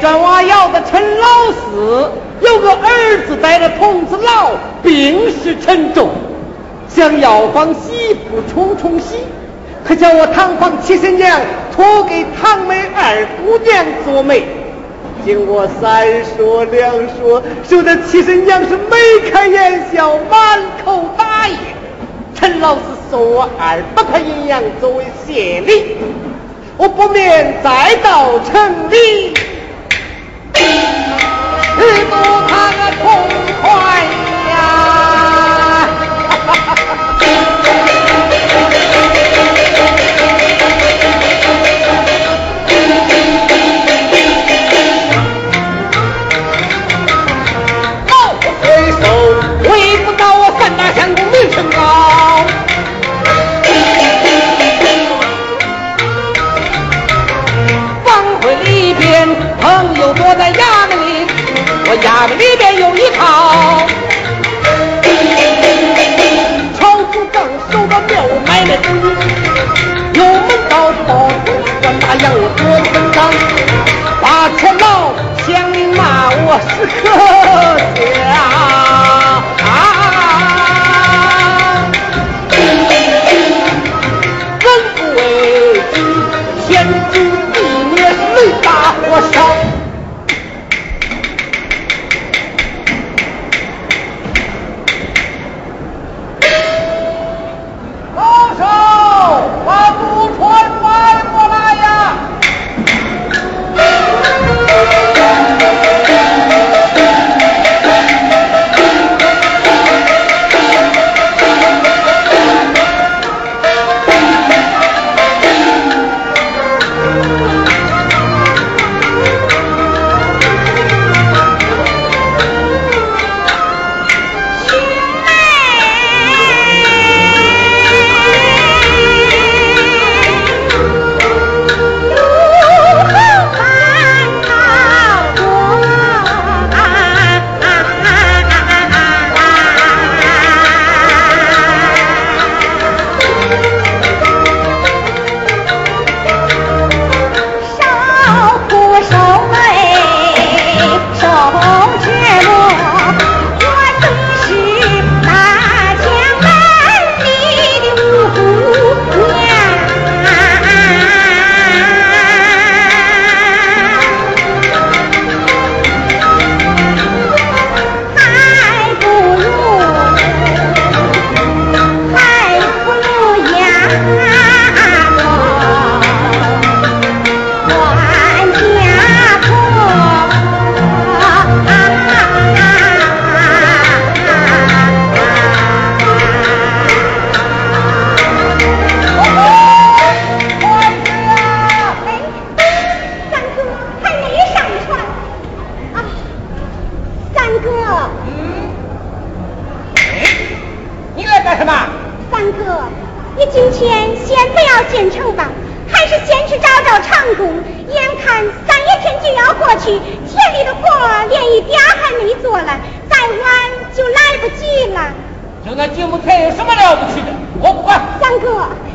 砖瓦窑的陈老四，有个儿子带着童子老，病势沉重，想药方媳妇冲冲喜，可叫我堂房七婶娘托给堂妹二姑娘做媒。经我三说两说，说的七婶娘是眉开眼笑，满口答应。陈老师送我二百块银洋作为谢礼。我不免再到城里，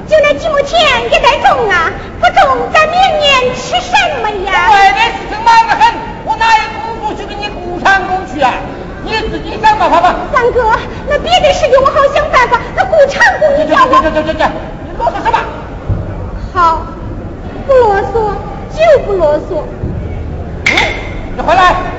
就那几亩田也得种啊，不种咱明年吃什么呀？外面事情忙得很，我哪有功夫去给你雇长工去啊？你自己想办法吧。三哥，那别的事情我好想办法，那雇长工你叫我这这这这，你啰嗦什么？好，不啰嗦就不啰嗦。嗯，你回来。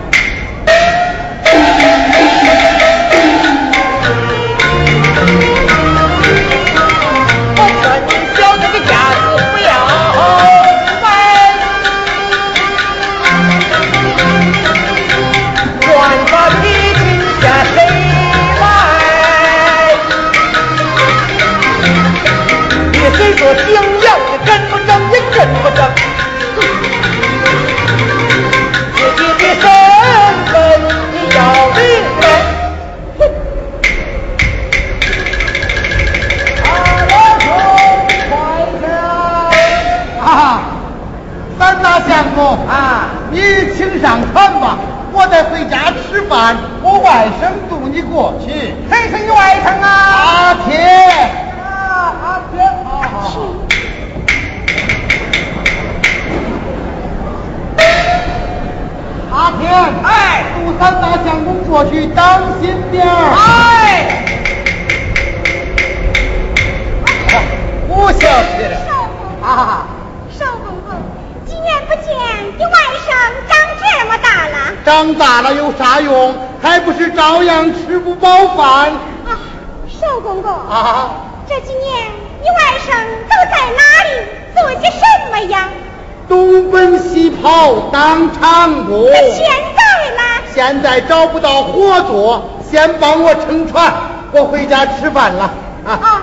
请上船吧，我得回家吃饭。我外甥渡你过去。谁是你外甥啊？阿铁，啊，阿天，好好。阿天，哎杜三大相公过去，当心长大了有啥用？还不是照样吃不饱饭啊！少公公，啊？这几年你外甥都在哪里做些什么呀？东奔西跑当长工。那现在呢？现在找不到活做，先帮我撑船，我回家吃饭了啊。啊，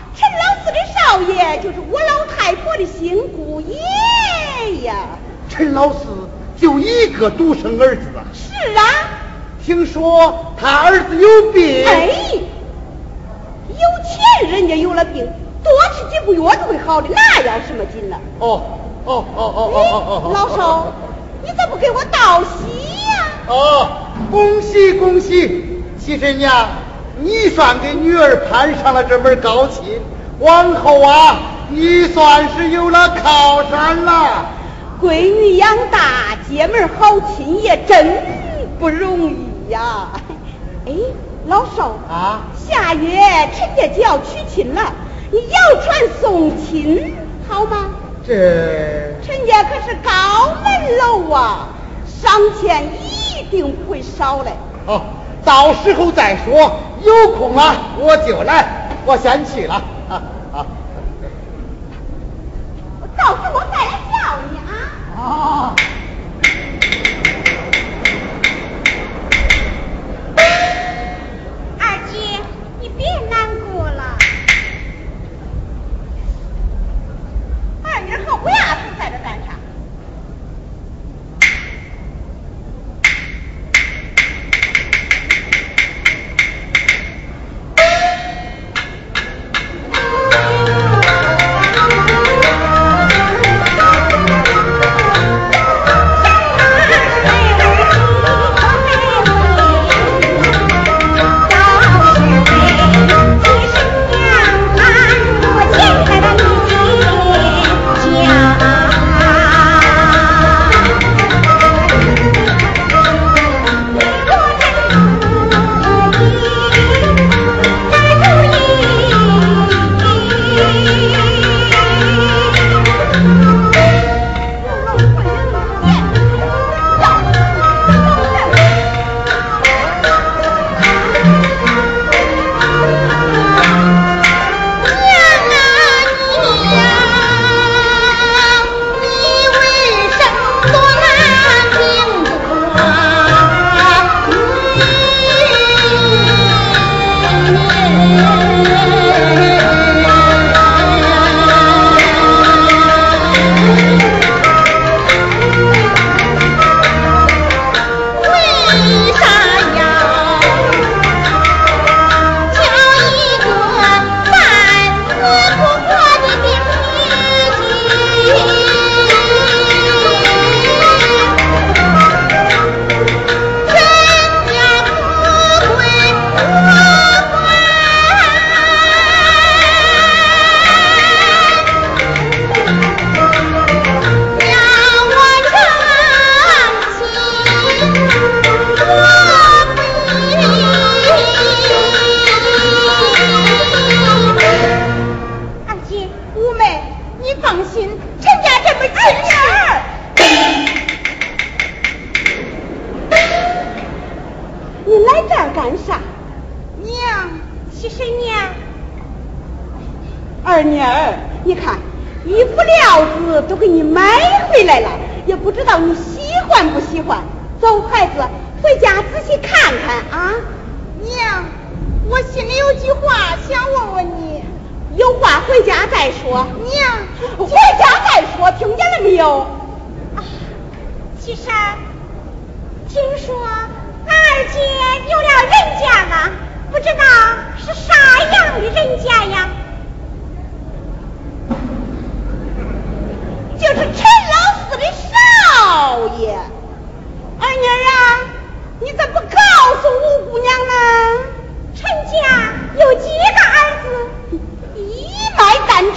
独生儿子啊！是啊，听说他儿子有病。哎，有钱人家有了病，多吃几副药就会好的，那要什么劲呢？哦哦哦哦哦哦！老少，你咋不给我道喜呀？哦，恭喜恭喜，七婶娘，你算给女儿攀上了这门高亲，往后啊，你算是有了靠山了。闺女养大，姐们好亲也真不容易呀！哎，老少啊，下月陈家就要娶亲了，你摇船送亲好吗？这陈家可是高门楼啊，赏钱一定不会少嘞。哦，到时候再说，有空了我就来，我先去了啊啊！到时我再来叫你啊。啊！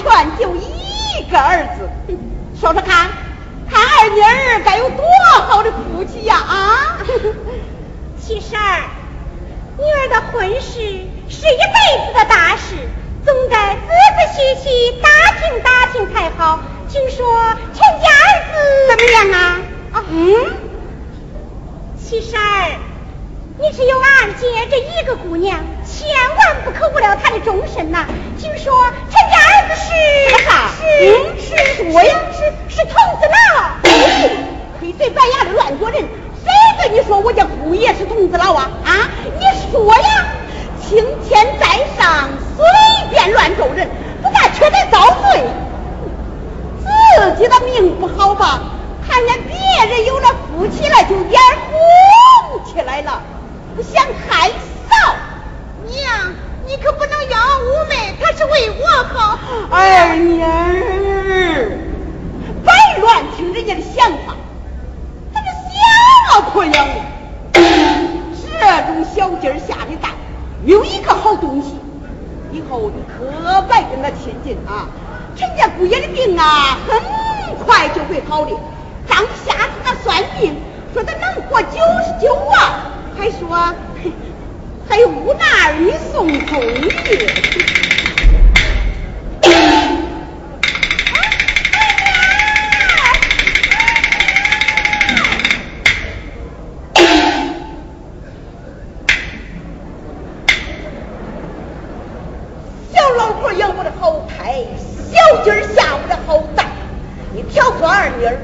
脉单传就一个儿子。说说看，看二妮儿该有多好的福气呀！啊，七婶儿，女儿的婚事是一辈子的大事，总该仔仔细细打听打听才好。听说陈家儿子怎么样啊？啊，嗯。七婶儿，你只有二姐这一个姑娘，千万不可误了他的终身呐！听说陈家儿子是啥？是是我呀，是是童子老。黑嘴白牙的乱做人，谁跟你说我家姑爷是童子老啊？啊，你说呀！青天在上，随便乱咒人，不但缺德遭罪，自己的命不好吧？看见别人有了福气了，就眼红起来了，不想害臊。娘，你可不能冤枉五妹，她是为我好。二妮儿，别乱听人家的想法，他这想啊破样的。这种小鸡儿下的蛋，没有一个好东西，以后你可别跟他亲近啊。陈家姑爷的病啊，很快就会好的。张瞎子他算命，说他能活九十九啊，还说还有五男二女送终的。小老婆养我的好胎，小鸡下我的好蛋，你挑唆二妮儿。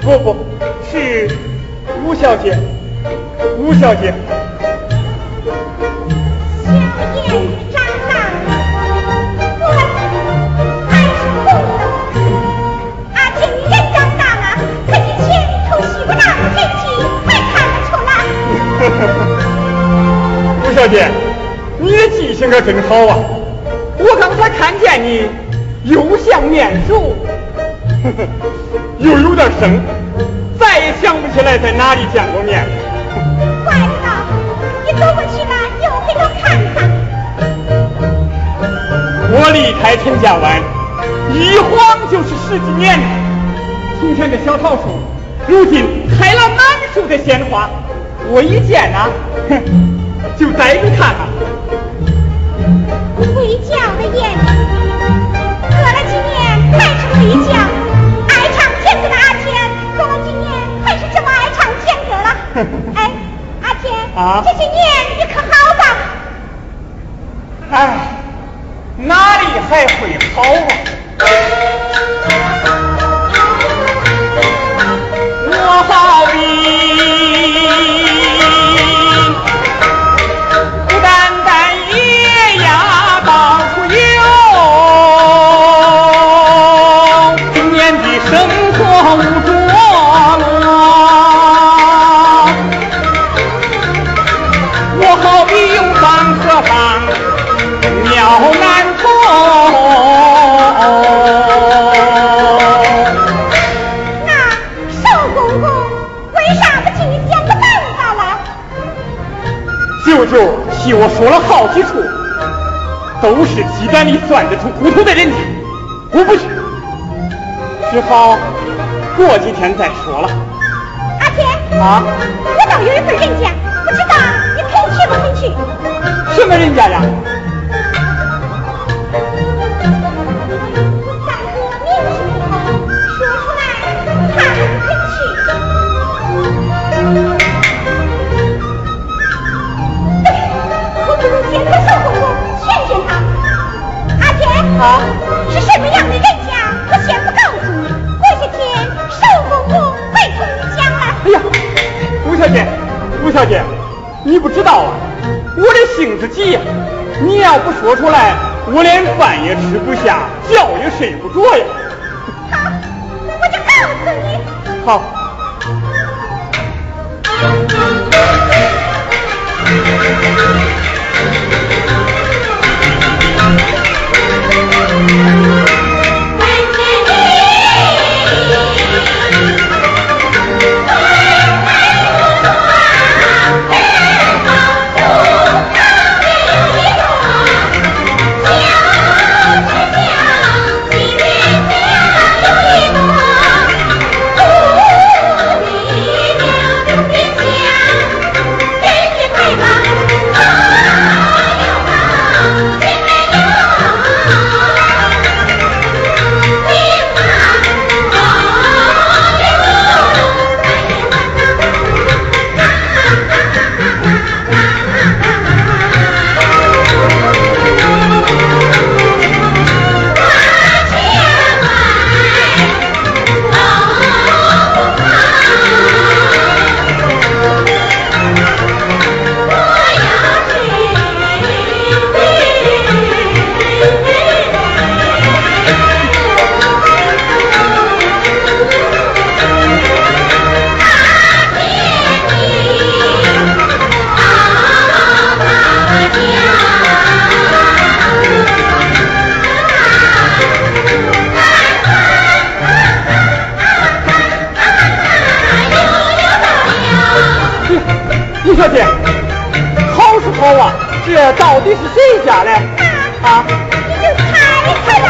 不不，是吴小姐，吴小姐。吴小姐，你的记性可真好啊！我刚才看见你，又像面熟，又有点生，再也想不起来在哪里见过面。怪不得你走过去了，又回头看看。我离开陈家湾，一晃就是十几年了。从前的小桃树，如今开了满树的鲜花。我一见呐，哼，就逮住看看。回家的眼睛，隔了几年还是会叫。啊，这些年你可好吧？哎，哪里还会好啊？我好比。是鸡蛋里算得出骨头的人家，我不去，只好过几天再说了。阿天啊，我倒有一份人家，不知道你肯去不肯去？什么人家呀？啊，是什么样的人家？我先不告诉你，过些天寿公公会同你讲了。哎呀，吴小姐，吴小姐，你不知道啊，我的性子急呀，你要不说出来，我连饭也吃不下，觉也睡不着呀。好，我就告诉你。好。这到底是谁家的？啊？你就猜猜吧。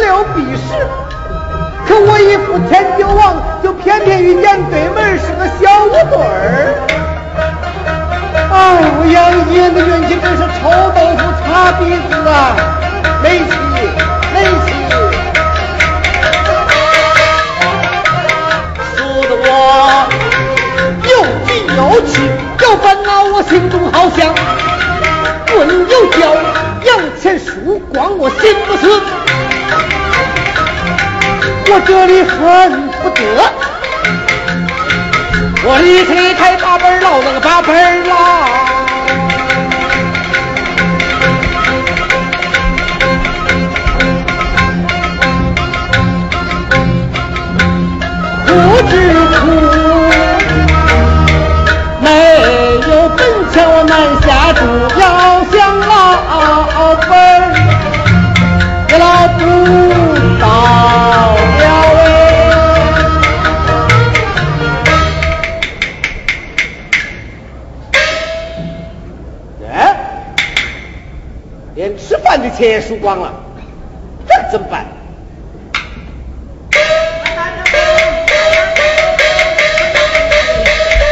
六必十可我一副天骄王就偏偏遇见对门是个小五对儿。哎我杨爷的运气真是臭豆腐擦鼻子啊没气没气说的我又急又气又烦恼我心中好想滚又脚摇钱树光我心不死我这里恨不得。我离开开八辈儿老那个八辈儿老钱输光了，这怎么办？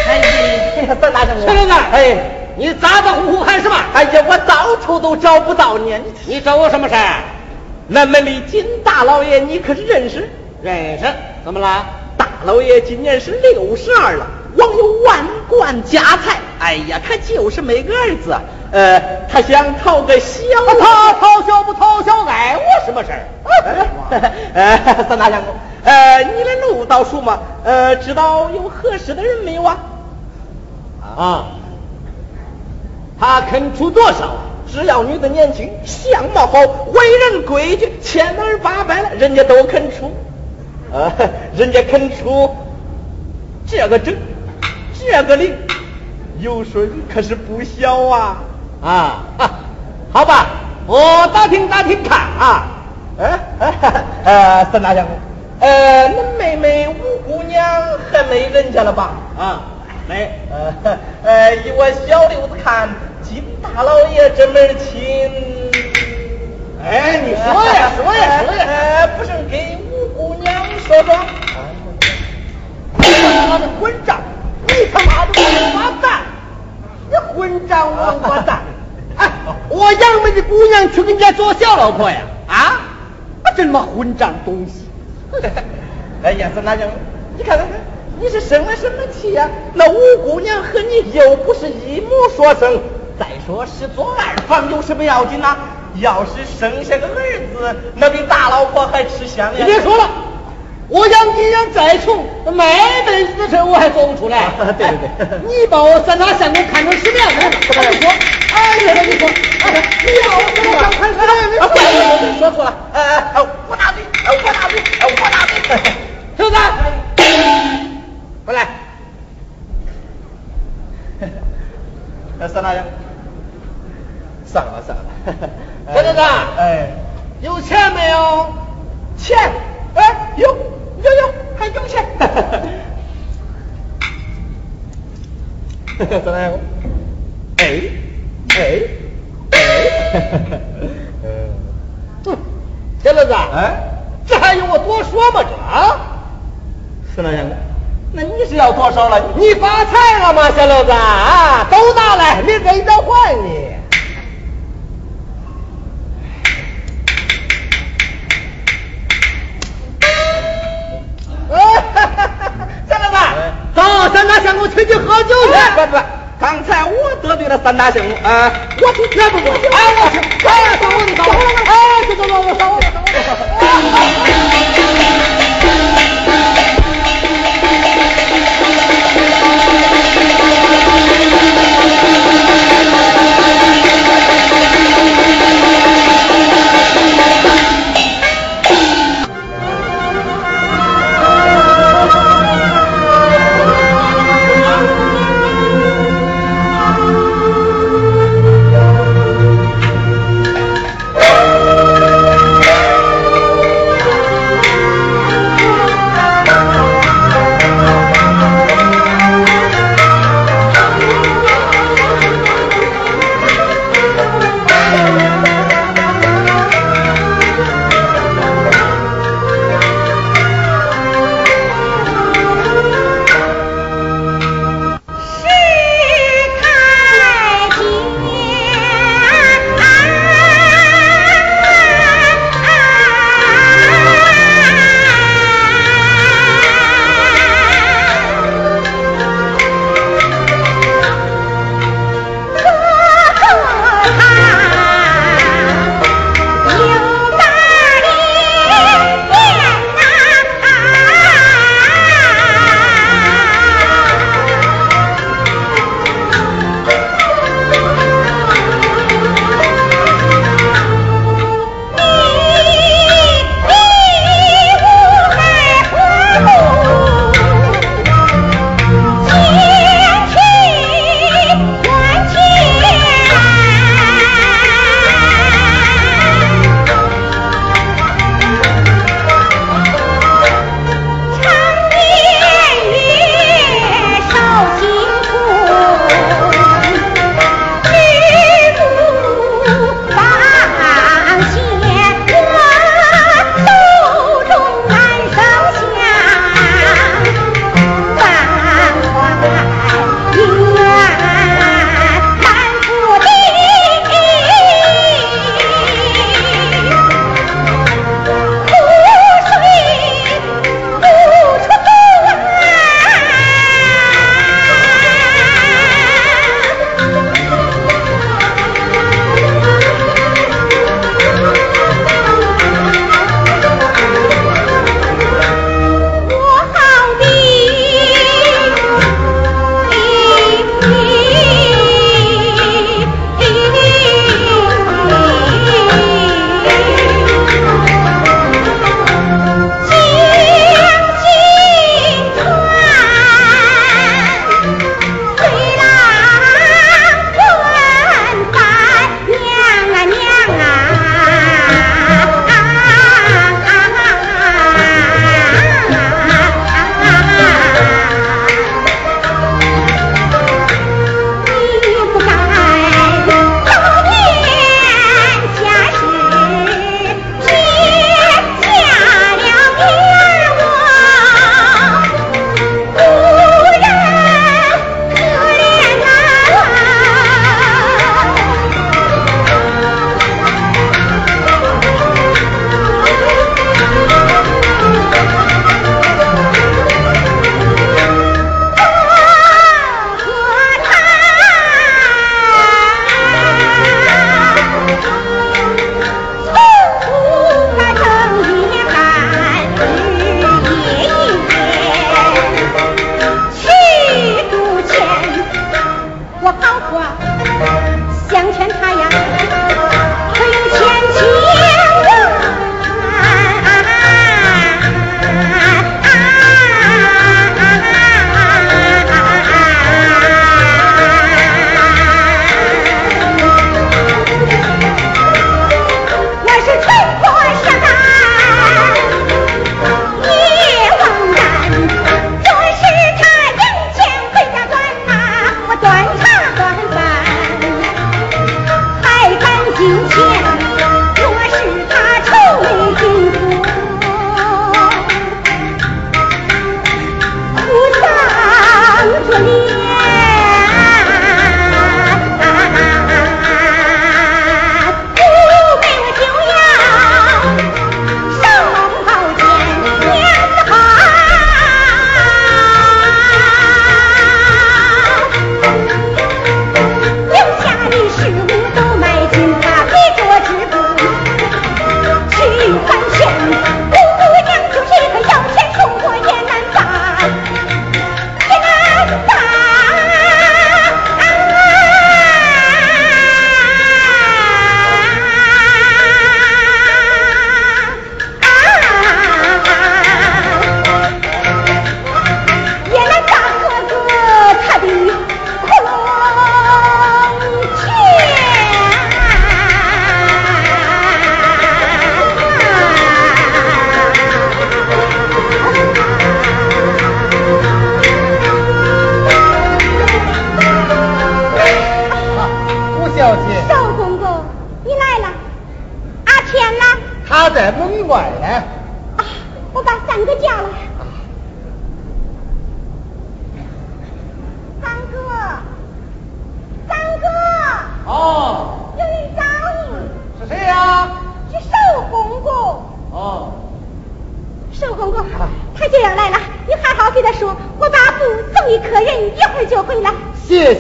哎，大，大哎，你咋咋呼呼喊什么？哎呀，我到处都找不到你，你找我什么事儿？南门里金大老爷，你可是认识？认识？怎么了？大老爷今年是六十二了，望有万贯家财。哎呀，他就是没个儿子。呃，他想讨个小，他讨小不讨小，碍我什么事儿？呃，三大相公，呃，你的路倒熟吗？呃，知道有合适的人没有啊？啊，他肯出多少？只要女的年轻，相貌好，为人规矩，千儿八百了，人家都肯出。呃，人家肯出这个整，这个零，有顺可是不小啊。啊，好吧，我打听打听看啊。哎，呃，三大将军，呃，恁妹妹五姑娘还没人家了吧？啊，没。呃，呃，以我小六子看，金大老爷这门亲，哎，你说呀，说呀，说呀，不是给五姑娘说说？你他妈的混账！你他妈的王八蛋！你混账王八蛋！哎，我杨梅的姑娘去跟人家做小老婆呀？啊，这他妈混账东西！哎呀，三大娘，你看看看，你是生了什么气呀？那五姑娘和你又不是一母所生。再说是做二房有什么要紧呐？要是生下个儿子，那比大老婆还吃香呀！你别说了，我养你养再穷，卖辈子的事我还做不出来。对对对，你把我三大相公看成什么样子？我跟你说，哎呀，你说，哎，你把我三大相公看成什么样子？你说错了，哎哎，我大嘴，我大嘴，我打嘴，小子，过来。三大爷，算了算了。小子子，哎，有钱没有？钱，哎，有有有，还有钱。三大爷，哎哎哎，嗯，小子子，哎，这还用我多说吗？这啊，三大爷，那你是要多少了？你发财了吗，小六子啊？都拿来，明儿一早还你。不不，刚才我得罪了三大姓啊，我去，那不不，哎我去，哎走我的走，哎走走走，我走我走。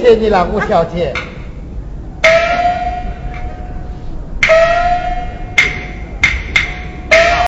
谢谢你了，吴小姐。